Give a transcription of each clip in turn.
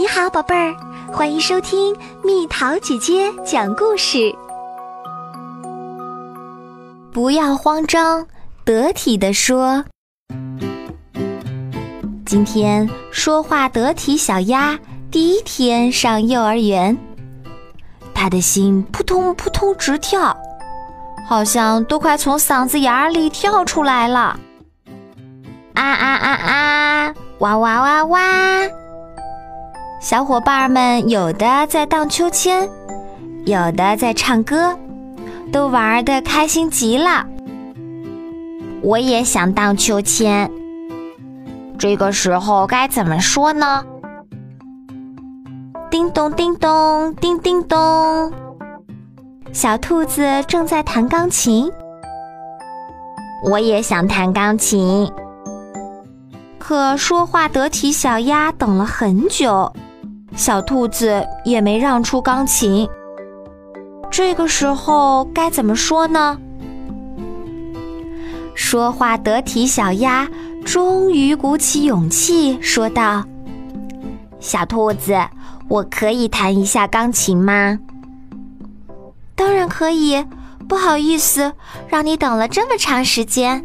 你好，宝贝儿，欢迎收听蜜桃姐姐讲故事。不要慌张，得体的说。今天说话得体小鸭第一天上幼儿园，他的心扑通扑通直跳，好像都快从嗓子眼里跳出来了。啊啊啊啊！哇哇哇哇！小伙伴们有的在荡秋千，有的在唱歌，都玩的开心极了。我也想荡秋千，这个时候该怎么说呢？叮咚叮咚叮叮咚，小兔子正在弹钢琴。我也想弹钢琴，可说话得体小鸭等了很久。小兔子也没让出钢琴，这个时候该怎么说呢？说话得体小鸭终于鼓起勇气说道：“小兔子，我可以弹一下钢琴吗？”“当然可以，不好意思，让你等了这么长时间。”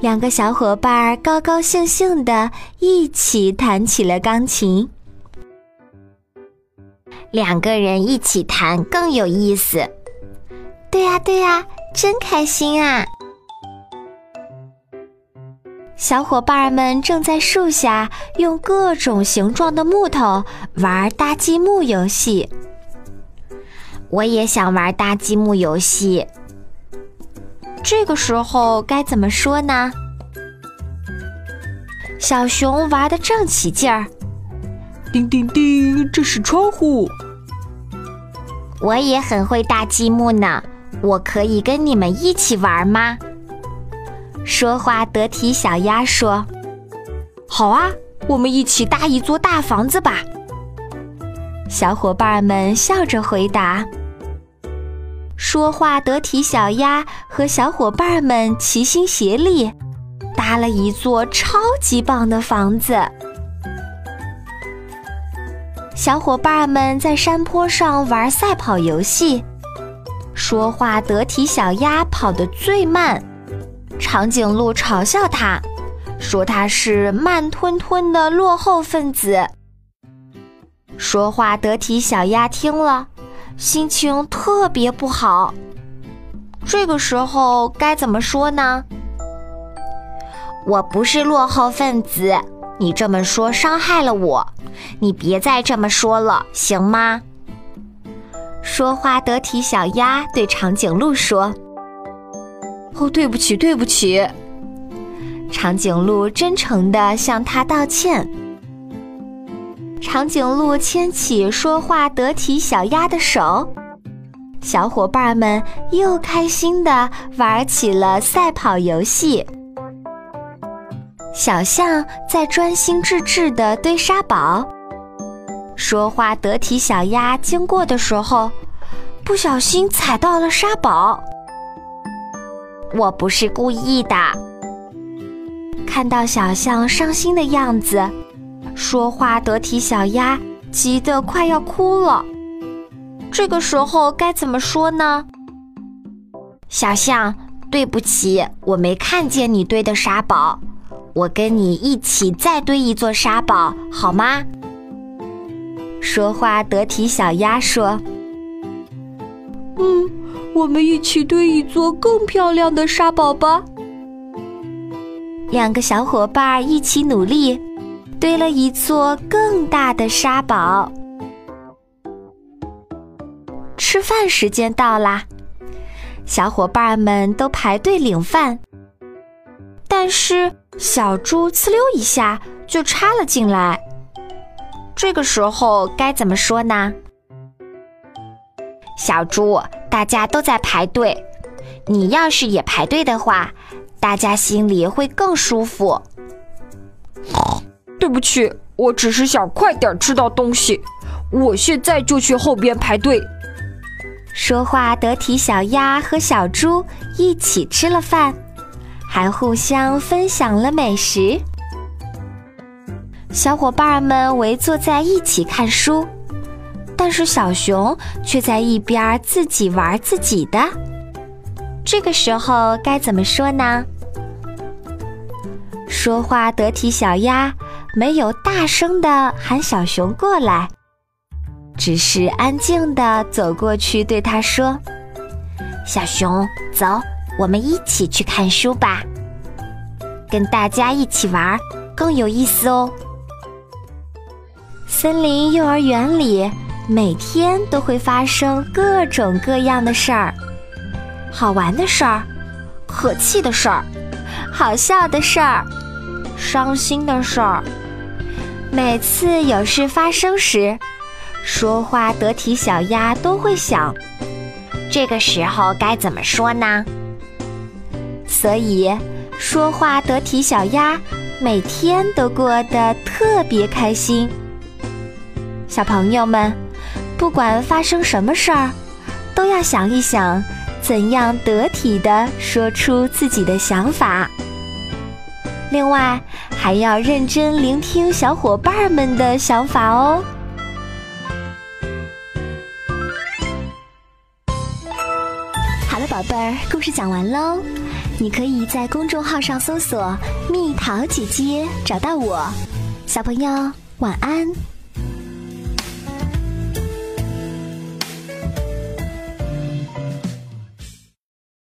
两个小伙伴高高兴兴的一起弹起了钢琴。两个人一起弹更有意思。对呀，对呀，真开心啊！小伙伴们正在树下用各种形状的木头玩搭积木游戏。我也想玩搭积木游戏。这个时候该怎么说呢？小熊玩的正起劲儿，叮叮叮，这是窗户。我也很会搭积木呢，我可以跟你们一起玩吗？说话得体小鸭说：“好啊，我们一起搭一座大房子吧。”小伙伴们笑着回答。说话得体小鸭和小伙伴们齐心协力，搭了一座超级棒的房子。小伙伴们在山坡上玩赛跑游戏，说话得体小鸭跑得最慢，长颈鹿嘲笑它，说它是慢吞吞的落后分子。说话得体小鸭听了。心情特别不好，这个时候该怎么说呢？我不是落后分子，你这么说伤害了我，你别再这么说了，行吗？说话得体小鸭对长颈鹿说：“哦，对不起，对不起。”长颈鹿真诚地向他道歉。长颈鹿牵起说话得体小鸭的手，小伙伴们又开心地玩起了赛跑游戏。小象在专心致志地堆沙堡，说话得体小鸭经过的时候，不小心踩到了沙堡。我不是故意的。看到小象伤心的样子。说话得体小鸭急得快要哭了，这个时候该怎么说呢？小象，对不起，我没看见你堆的沙堡，我跟你一起再堆一座沙堡好吗？说话得体小鸭说：“嗯，我们一起堆一座更漂亮的沙堡吧。”两个小伙伴一起努力。堆了一座更大的沙堡。吃饭时间到啦，小伙伴们都排队领饭。但是小猪呲溜一下就插了进来。这个时候该怎么说呢？小猪，大家都在排队，你要是也排队的话，大家心里会更舒服。对不起，我只是想快点吃到东西。我现在就去后边排队。说话得体小鸭和小猪一起吃了饭，还互相分享了美食。小伙伴们围坐在一起看书，但是小熊却在一边自己玩自己的。这个时候该怎么说呢？说话得体小鸭没有大声的喊小熊过来，只是安静的走过去对他说：“小熊，走，我们一起去看书吧，跟大家一起玩更有意思哦。”森林幼儿园里每天都会发生各种各样的事儿，好玩的事儿，可气的事儿，好笑的事儿，伤心的事儿。每次有事发生时，说话得体小鸭都会想，这个时候该怎么说呢？所以，说话得体小鸭每天都过得特别开心。小朋友们，不管发生什么事儿，都要想一想，怎样得体的说出自己的想法。另外，还要认真聆听小伙伴们的想法哦。好了，宝贝儿，故事讲完喽。你可以在公众号上搜索“蜜桃姐姐”，找到我。小朋友，晚安。